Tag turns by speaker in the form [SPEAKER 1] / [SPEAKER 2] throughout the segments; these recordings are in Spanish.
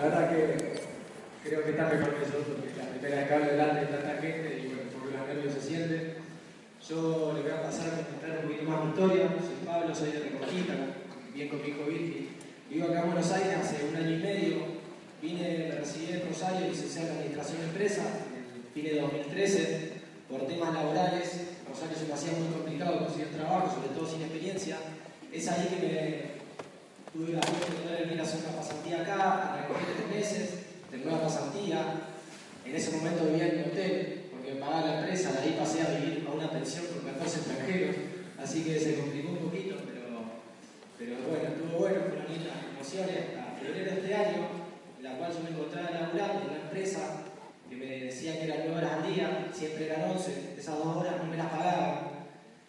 [SPEAKER 1] la verdad que creo que está mejor que yo, porque la primera que hablo delante de tanta gente y bueno, porque los nervios se sienten. Yo le voy a pasar a contar un poquito más mi historia. Soy Pablo, soy de Reconquista, bien con mi hijo. Vivo acá en Buenos Aires hace un año y medio. Vine, me recibí en Rosario, licenciado en Administración Empresa, en fin de 2013, por temas laborales. Rosario se me hacía muy complicado conseguir trabajo, sobre todo sin experiencia. Es ahí que me Tuve la suerte de poder venir a hacer una pasantía acá, arranqué tres meses de nueva pasantía. En ese momento vivía en mi hotel, porque me pagaba la empresa, de ahí pasé a vivir a una pensión con 14 extranjeros, así que se complicó un poquito, pero, pero bueno, estuvo bueno, fueron lindas emociones. Hasta febrero de este año, en la cual yo me encontraba laburando en una empresa que me decía que eran 9 horas al día, siempre eran 11, esas dos horas no me las pagaban.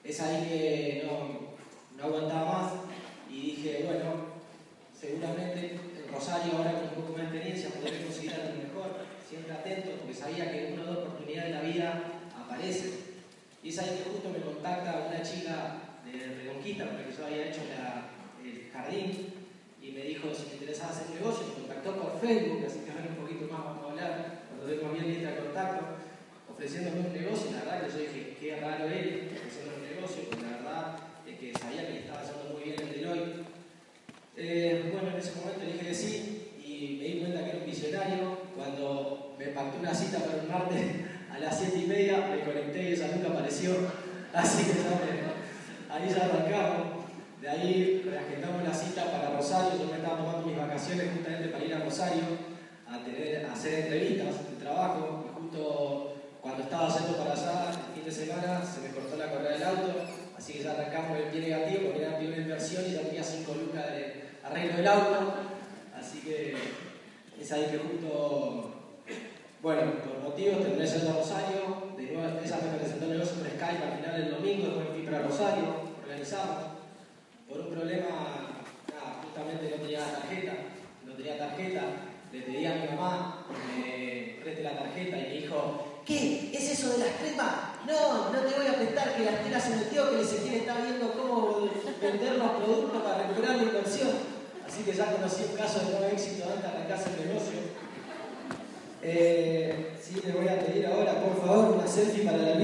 [SPEAKER 1] Es ahí que no, no aguantaba más y dije, bueno, seguramente en Rosario, ahora con un poco más de experiencia, podré conseguir algo mejor, siempre atento, porque sabía que una o dos oportunidades en la vida aparecen. Y es ahí que justo me contacta una chica de Reconquista, porque yo había hecho el jardín, y me dijo si me interesaba hacer negocio, me contactó por Facebook, así que ahora un poquito más vamos a hablar, cuando tengo bien lista de contacto, ofreciéndome un negocio, la verdad que yo dije, qué raro él ofreciendo un negocio, porque la verdad es que sabía que le estaba haciendo muy bien el Deloitte, eh, bueno, en ese momento dije que sí y me di cuenta que era un visionario. Cuando me pacté una cita para un martes a las 7 y media, me conecté y esa nunca apareció. Así que ahí ya arrancamos. De ahí reagendamos la cita para Rosario. Yo me estaba tomando mis vacaciones justamente para ir a Rosario a, hacer entrevistas de trabajo. Y justo cuando estaba haciendo para allá, el fin de semana, se me cortó la correa del auto. Así que ya arrancamos el pie negativo porque era primera inversión y ya tenía 5 lucas de arreglo del auto, así que es ahí que justo, bueno, por motivos terminé yendo a Rosario, de nuevo ella me presentó el negocio por Skype al final del domingo, después fui para Rosario, organizamos, por un problema, justamente no tenía tarjeta, no tenía tarjeta, le pedí a mi mamá que me preste la tarjeta y me dijo, ¿Qué? ¿Es eso de las cremas? No, no te voy a prestar que la tela se metió, que se quiere estar viendo cómo vender los productos para recuperar la inversión. Así que ya conocí un caso de no éxito antes de arrancarse el negocio. Eh, sí, le voy a pedir ahora, por favor, una selfie para la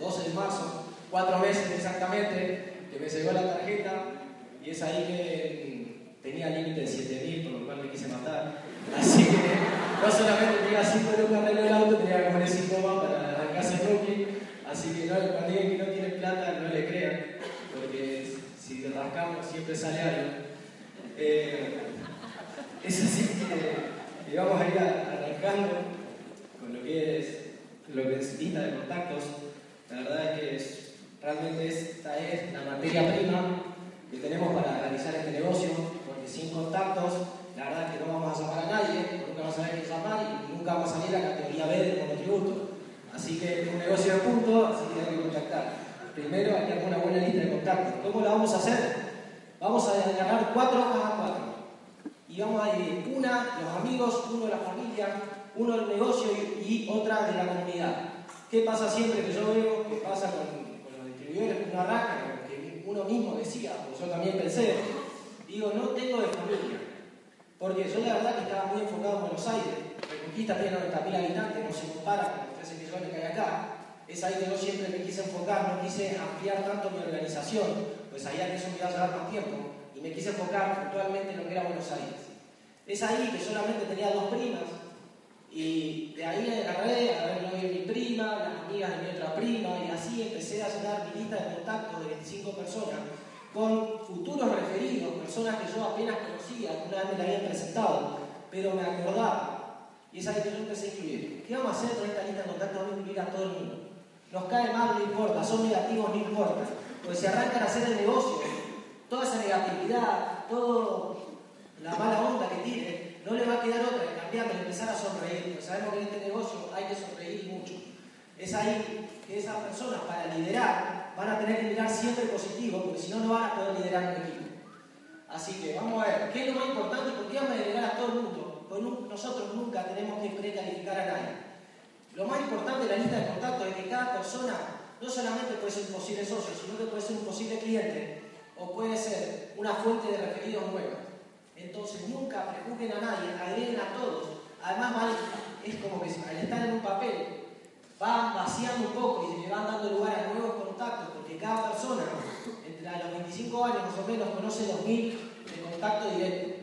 [SPEAKER 1] 12 de marzo, cuatro veces exactamente, que me llegó la tarjeta y es ahí que mm, tenía límite de 7.000, por lo cual me quise matar. Así que no solamente tenía 5 lucas de el auto, tenía que poner 5 más para la el rookie. Así que no, cuando alguien que no tiene plata, no le crean, porque si rascamos siempre sale algo. Eh, es así que, que vamos a ir arrancando con lo que es, lo que es lista de contactos. La verdad es que realmente esta es la materia prima que tenemos para realizar este negocio, porque sin contactos, la verdad es que no vamos a llamar a nadie, nunca vamos a saber quién llamar y nunca vamos a salir a la categoría B de monotributo. Así que es un negocio de punto, así que hay que contactar. Primero hay que hacer una buena lista de contactos. ¿Cómo la vamos a hacer? Vamos a agarrar cuatro hojas a cuatro. Y vamos a dividir una, los amigos, uno la familia, uno del negocio y otra de la comunidad. ¿Qué pasa siempre que yo veo? ¿Qué pasa con, los distribuidores? Una raca, que uno mismo decía, pues yo también pensé, digo, no tengo de familia. Porque yo la verdad que estaba muy enfocado en Buenos Aires. Reconquista tiene 90.000 habitantes, no se compara con los 13 millones que hay acá. Es ahí que yo siempre me quise enfocar, no quise ampliar tanto mi organización, pues sabía que eso me iba a llevar más tiempo. Y me quise enfocar puntualmente en lo que era Buenos Aires. Es ahí que solamente tenía dos primas, y de ahí me agarré, a ver, novia de mi prima, las amigas de mi otra prima, y así empecé a llenar mi lista de contactos de 25 personas con futuros referidos, personas que yo apenas conocía, que una vez me la habían presentado, pero me acordaba. Y es ahí que yo empecé a escribir. ¿Qué vamos a hacer con esta lista de contactos? Vamos a incluir a todo el mundo. Nos cae mal, no importa, son negativos, no importa. Porque si arrancan a hacer el negocio, toda esa negatividad, toda la mala onda que tiene, no le va a quedar otra empezar a sonreír. Pues sabemos que en este negocio hay que sonreír mucho. Es ahí que esas personas para liderar van a tener que mirar siempre positivo, porque si no, no van a poder liderar un equipo. Así que vamos a ver, ¿qué es lo más importante? ¿Por qué vamos a delegar a todo el mundo? Pues nosotros nunca tenemos que precalificar a nadie. Lo más importante de la lista de contactos es que cada persona no solamente puede ser un posible socio, sino que puede ser un posible cliente o puede ser una fuente de referidos nueva. Entonces nunca prejuzguen a nadie, agreguen a todos. Además, es como que al estar en un papel van vaciando un poco y se le van dando lugar a nuevos contactos, porque cada persona entre los 25 años más o menos conoce 2.000 de contacto directo.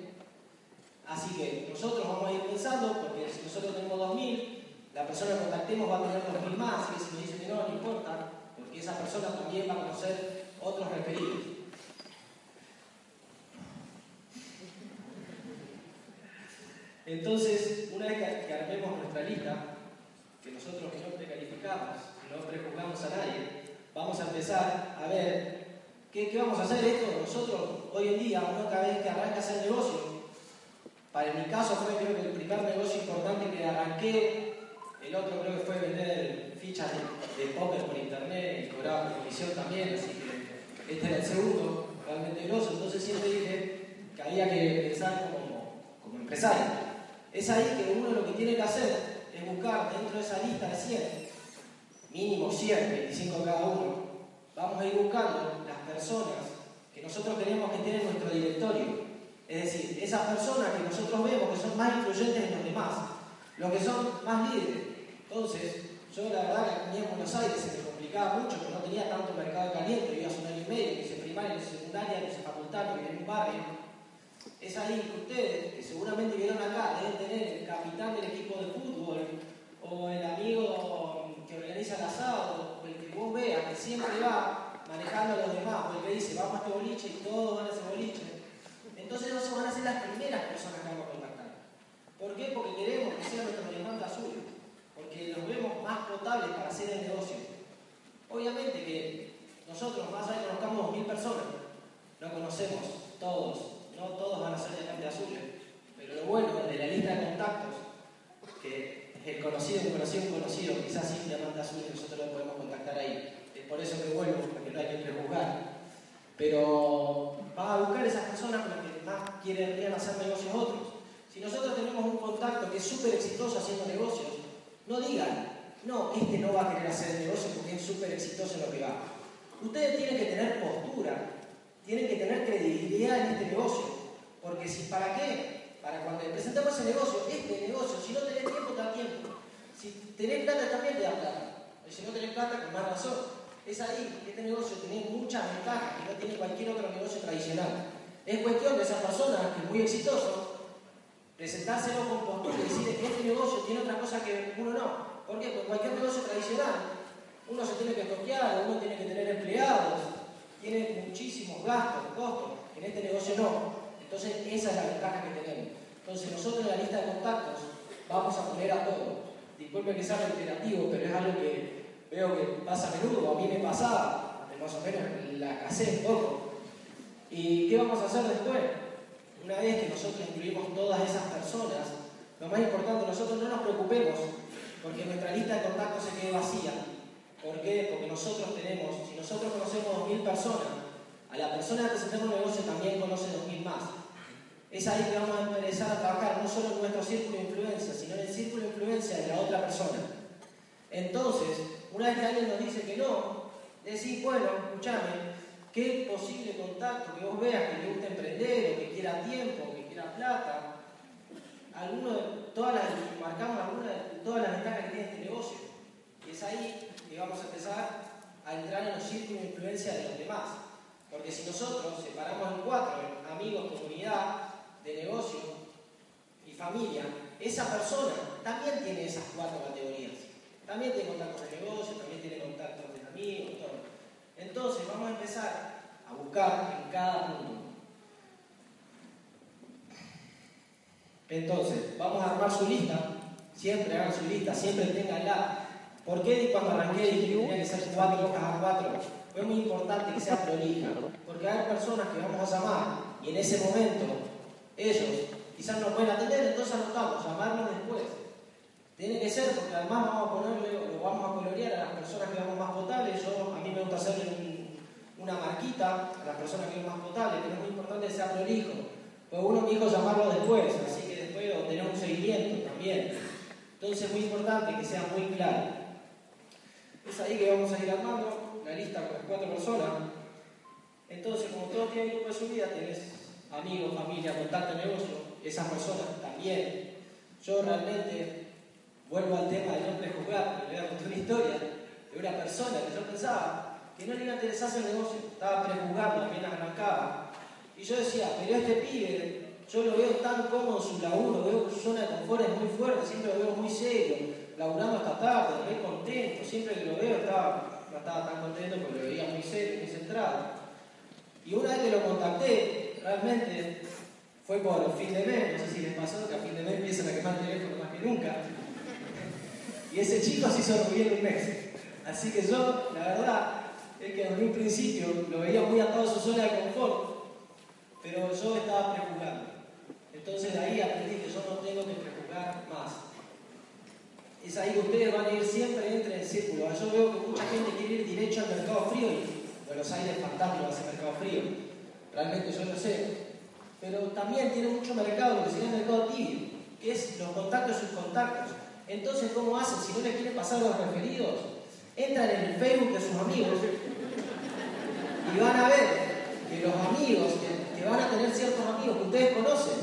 [SPEAKER 1] Así que nosotros vamos a ir pensando, porque si nosotros tenemos 2.000, la persona que contactemos va a tener 2.000 más, y si nos dice que no, no importa, porque esa persona también va a conocer otros referidos. Entonces, una vez que, armemos nuestra lista, que nosotros no precalificamos, que no prejuzgamos a nadie, vamos a empezar a ver qué, vamos a hacer esto. Nosotros hoy en día, una cada vez que arrancas el negocio, para mi caso fue creo que el primer negocio importante que arranqué, el otro creo que fue vender fichas de, póker por internet y cobrar comisión también, así que este era el segundo, realmente grosso, entonces siempre dije que había que pensar como, como empresario. Es ahí que uno lo que tiene que hacer es buscar dentro de esa lista de 100, mínimo 100, 25 cada uno, vamos a ir buscando las personas que nosotros queremos que tienen nuestro directorio. Es decir, esas personas que nosotros vemos que son más influyentes en los demás, los que son más líderes. Entonces, yo la verdad que venía en Buenos Aires se me complicaba mucho porque no tenía tanto mercado caliente, iba a un año y medio, hice primaria, hice secundaria, hice facultad, vivía en un barrio es ahí que ustedes, que seguramente vieron acá, deben tener el capitán del equipo de fútbol, o el amigo que organiza el asado, o el que vos veas que siempre va manejando a los demás, o el que dice, vamos a este boliche y todos van a ese boliche. Entonces esos van a ser las primeras personas que vamos a contactar. ¿Por qué? Porque queremos que sea nuestro diamante azul, porque los vemos más potables para hacer el negocio. Obviamente que nosotros, más allá de que conozcamos mil personas, no conocemos todos no todos van a ser diamantes azules, pero lo bueno de la lista de contactos, que es el conocido, un conocido, un conocido, quizás sin diamante azul, nosotros lo podemos contactar ahí. Es por eso que vuelvo, porque no hay que prejuzgar. Pero vas a buscar esas personas con las que más quieren hacer negocios otros. Si nosotros tenemos un contacto que es súper exitoso haciendo negocios, no digan, no, este no va a querer hacer negocio porque es súper exitoso en lo que va. Ustedes tienen que tener postura tienen que tener credibilidad en este negocio. Porque si, ¿para qué? Para cuando presentamos ese negocio, este negocio, si no tenés tiempo, te da tiempo. Si tenés plata, también te da plata. Y si no tenés plata, con más razón. Es ahí que este negocio tiene muchas ventajas que no tiene cualquier otro negocio tradicional. Es cuestión de esa persona que es muy exitoso, presentárselo con postura y decir que este negocio tiene otra cosa que uno no. ¿Por qué? Porque cualquier negocio tradicional, uno se tiene que toquear, uno tiene que tener gastos, costos, en este negocio no. Entonces esa es la ventaja que tenemos. Entonces nosotros en la lista de contactos vamos a poner a todo. Disculpe que sea reiterativo, pero es algo que veo que pasa a menudo, a mí me pasaba, más o menos la casé un poco. ¿Y qué vamos a hacer después? Una vez que nosotros incluimos todas esas personas, lo más importante, nosotros no nos preocupemos porque nuestra lista de contactos se quede vacía ¿Por qué? Porque nosotros tenemos, si nosotros conocemos 2.000 personas, a la persona que presentamos un negocio también conoce 2.000 más. Es ahí que vamos a empezar a trabajar no solo en nuestro círculo de influencia, sino en el círculo de influencia de la otra persona. Entonces, una vez que alguien nos dice que no, decís, bueno, escúchame, ¿qué posible contacto que vos veas que le guste emprender, o que quiera tiempo, o que quiera plata? Todas las, marcamos alguna de todas las ventajas que tiene este negocio. Y es ahí y vamos a empezar a entrar en los círculos de influencia de los demás. Porque si nosotros separamos en cuatro, amigos, comunidad, de negocio y familia, esa persona también tiene esas cuatro categorías. También tiene contactos de negocio, también tiene contactos de amigos, todo. Entonces vamos a empezar a buscar en cada punto. Entonces, vamos a armar su lista, siempre hagan su lista, siempre tenganla ¿Por qué cuando arranqué dije que tenía que ser 4 a 4? Fue muy importante que sea prolija, porque hay personas que vamos a llamar y en ese momento ellos quizás no pueden atender, entonces anotamos, llamarlos después. Tiene que ser, porque además vamos a ponerle, lo vamos a colorear a las personas que vamos más potables. Yo, a mí me gusta hacerle una marquita a las personas que son más potables, pero es muy importante que sea prolijo. Pues uno me dijo llamarlo después, así que después obtener un seguimiento también. Entonces es muy importante que sea muy claro. Es ahí que vamos a ir armando con cuatro personas. Entonces, como todo tiene grupo de su vida, tenés amigos, familia, contacto, negocio, esas personas también. Yo realmente vuelvo al tema de no prejuzgar, le voy a contar una historia de una persona que yo pensaba que no le iba a interesar el negocio, estaba prejuzgando, apenas arrancaba. Y yo decía, pero este pibe, yo lo veo tan cómodo en su laburo, veo que su zona de confort es muy fuerte, siempre lo veo muy serio, laburando hasta tarde, muy contento, siempre que lo veo estaba, no estaba tan contento porque lo veía muy serio, muy centrado. Y una vez que lo contacté, realmente fue por fin de mes, no sé si les pasó que a fin de mes empiezan a quemar el teléfono más que nunca. Y ese chico se hizo un mes. Así que yo, la verdad, es que en un principio lo veía muy atado a su zona de confort, pero yo estaba prejuzgando. Entonces de ahí aprendí que yo no tengo que prejuzgar más. Es ahí que ustedes van a ir siempre entre el círculo. Yo veo que mucha gente quiere ir derecho al mercado frío y Buenos Aires es fantástico hace mercado frío. Realmente yo lo sé. Pero también tiene mucho mercado, lo que se llama mercado tibio, que es los contactos y sus contactos. Entonces, ¿cómo hacen? Si no les quieren pasar los referidos, entran en el Facebook de sus amigos y van a ver que los amigos, que, van a tener ciertos amigos que ustedes conocen,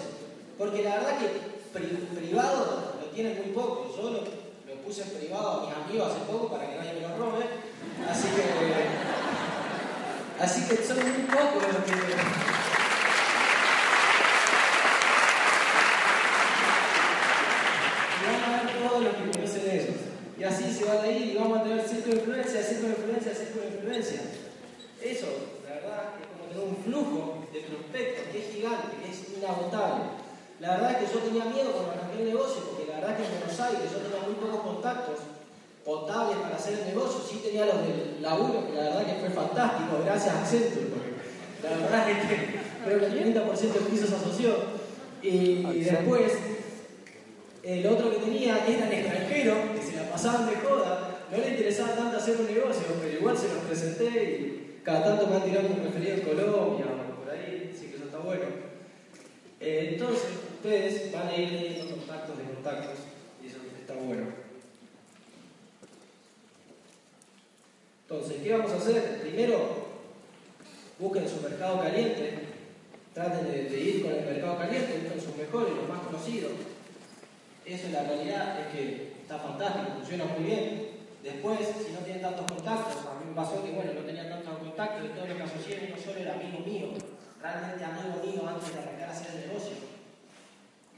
[SPEAKER 1] porque la verdad que privado lo tienen muy poco. Yo lo, puse en privado a mis amigos hace poco para que nadie me lo robe. Así que, así que son muy pocos los que Y así se va a ir y vamos a tener círculo de influencia, círculo de influencia, círculo de influencia. Eso, la verdad, es como tener un flujo de prospectos que es gigante, que es inagotable. La verdad es que yo tenía miedo cuando arranqué el negocio, porque la verdad es que en Buenos Aires yo tenía muy pocos contactos potables para hacer el negocio, sí tenía los del laburo, que la verdad que fue fantástico, gracias a Accenture, porque la verdad es que creo que el 30% del piso se asoció. y después el otro que tenía, que era el extranjero, que se la pasaban de joda, no le interesaba tanto hacer un negocio, pero igual se los presenté y cada tanto me han tirado un referido en Colombia o por ahí, así que eso está bueno. Eh, entonces, ustedes van a ir teniendo contactos de contactos y eso está bueno. Entonces, ¿qué vamos a hacer? Primero, busquen su mercado caliente, traten de, ir con el mercado caliente, busquen sus mejores, los más conocidos eso en la realidad es que está fantástico, funciona muy bien. Después, si no tienen tantos contactos, a mí me pasó que bueno, no tenía tantos contactos y todo lo que asocié no solo era amigo mío, realmente amigo mío antes de arrancar a hacer el negocio.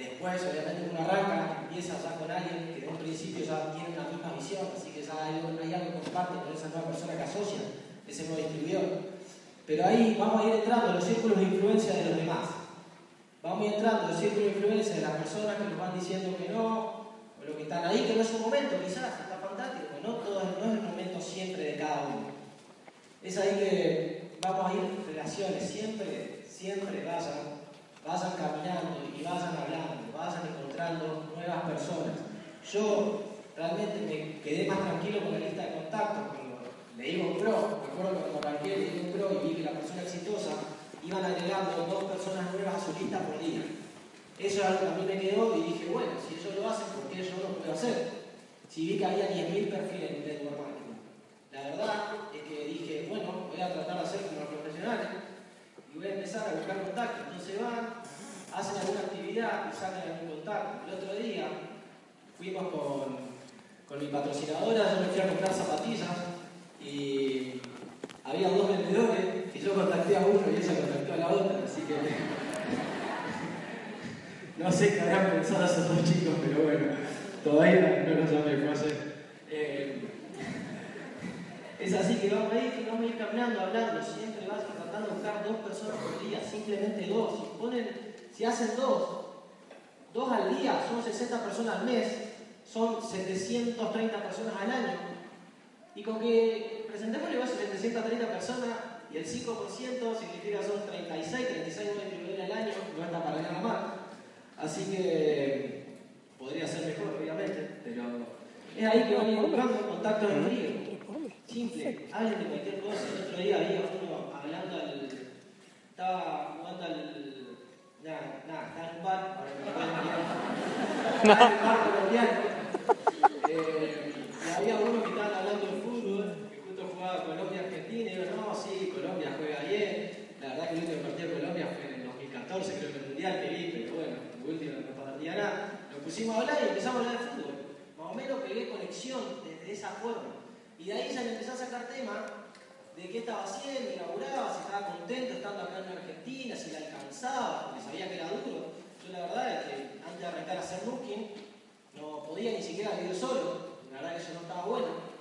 [SPEAKER 1] Después, obviamente, uno arranca, empieza ya con alguien que de un principio ya tiene una misma visión, así que ya hay, hay algo comparte con esa nueva persona que asocia, ese nuevo distribuidor. Pero ahí vamos a ir entrando en los círculos de influencia de los demás. Vamos entrando en el círculo de influencia de las personas que nos van diciendo que no, o lo que están ahí, que no es su momento, quizás, está fantástico, no, no es el momento siempre de cada uno. Es ahí que vamos a ir en relaciones, siempre, siempre vayan, vayan caminando y vayan hablando, vayan encontrando nuevas personas. Yo realmente me quedé más tranquilo con la lista de contactos, cuando leí un pro, me acuerdo cuando arranqué leí un pro y vi que la persona exitosa iban agregando dos personas nuevas a su lista por día. Eso es algo que a mí me quedó y dije, bueno, si ellos lo hacen, ¿por qué yo no puedo hacer? Si vi que había 10.000 perfiles en network marketing. La verdad es que dije, bueno, voy a tratar de hacer como los profesionales voy a empezar a buscar contacto. Entonces van, hacen alguna actividad y salen algún contacto. El otro día fuimos con, con mi patrocinadora, yo me fui a comprar zapatillas y había dos vendedores yo contacté a uno y ella contactó a la otra, así que no sé qué habrán pensado esos dos chicos, pero bueno, todavía no lo llamé, fue hacer. Eh, es así que vamos a ir, que vamos a ir caminando, hablando, siempre vas tratando de buscar dos personas por día, simplemente dos. Si, ponen, si hacen dos, dos al día, son 60 personas al mes, son 730 personas al año Y con que presentemos el negocio de 730 personas y el 5% significa son 36, 36 nuevos al año, no está para nada mal. Así que podría ser mejor, obviamente, pero es ahí que van a ir buscando contactos en frío. Simple, hablen de cualquier cosa. El otro día había. Estaba jugando al. Nada, nada, estaba en un bar, ahora me pueden Estaba en un bar colombiano. Eh, y había uno que estaban hablando de fútbol, que justo jugaba Colombia-Argentina, y yo, no, sí, Colombia juega bien. La verdad que el último partido de Colombia fue en el 2014, creo que el Mundial que vi, pero bueno, el último no partía nada. Nos pusimos a hablar y empezamos a hablar de fútbol. Más o menos pegué conexión desde esa forma. Y de ahí ya me empezó a sacar tema de qué estaba haciendo, inauguraba, si estaba contento estando acá en Argentina, si le alcanzaba, porque sabía que era duro. Yo la verdad es que antes de arrancar a hacer Nooking, no podía ni siquiera vivir solo, la verdad que eso no estaba bueno.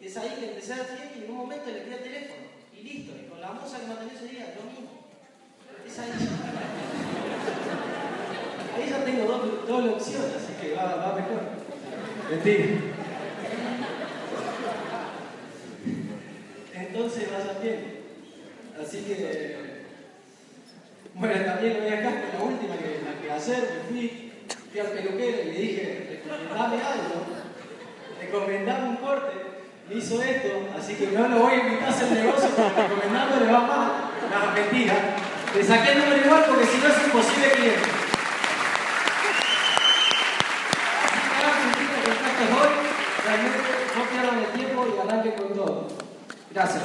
[SPEAKER 1] Es ahí que empecé a decir y en un momento le quedé el teléfono, y listo, y con la moza que me atendió ese día, lo mismo. Es ahí. Ahí ya tengo dos, doble opción, así que va, va mejor. Mentira. Así que, bueno, también voy a dejar con la última que, la que hacer, me fui, fui al peluquero y le dije, recomendame algo, recomendame un corte, me hizo esto, así que no lo voy a invitar a hacer negocio porque recomendándole va mal. No, mentira. Le saqué el número igual porque si no es imposible Así que hoy, realmente no pierdan el tiempo y arranquen con todo. Gracias.